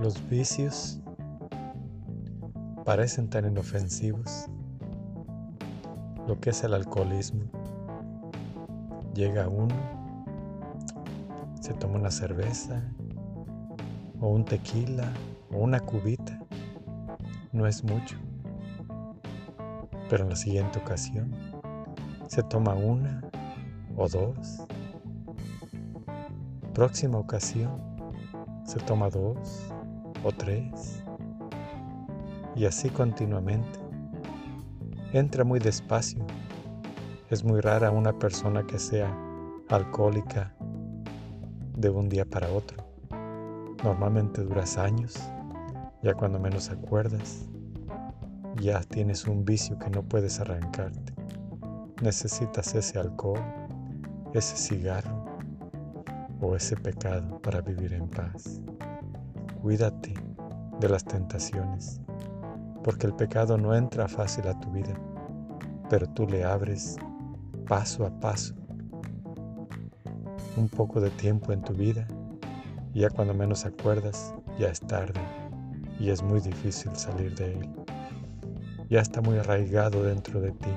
Los vicios parecen tan inofensivos. Lo que es el alcoholismo. Llega uno, se toma una cerveza o un tequila o una cubita. No es mucho. Pero en la siguiente ocasión se toma una o dos. Próxima ocasión se toma dos o tres. Y así continuamente. Entra muy despacio. Es muy rara una persona que sea alcohólica de un día para otro. Normalmente duras años, ya cuando menos acuerdas, ya tienes un vicio que no puedes arrancarte. Necesitas ese alcohol, ese cigarro o ese pecado para vivir en paz. Cuídate de las tentaciones, porque el pecado no entra fácil a tu vida, pero tú le abres paso a paso un poco de tiempo en tu vida y ya cuando menos acuerdas ya es tarde y es muy difícil salir de él. Ya está muy arraigado dentro de ti,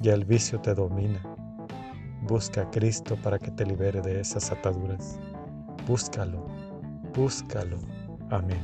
ya el vicio te domina. Busca a Cristo para que te libere de esas ataduras. Búscalo, búscalo. Amén.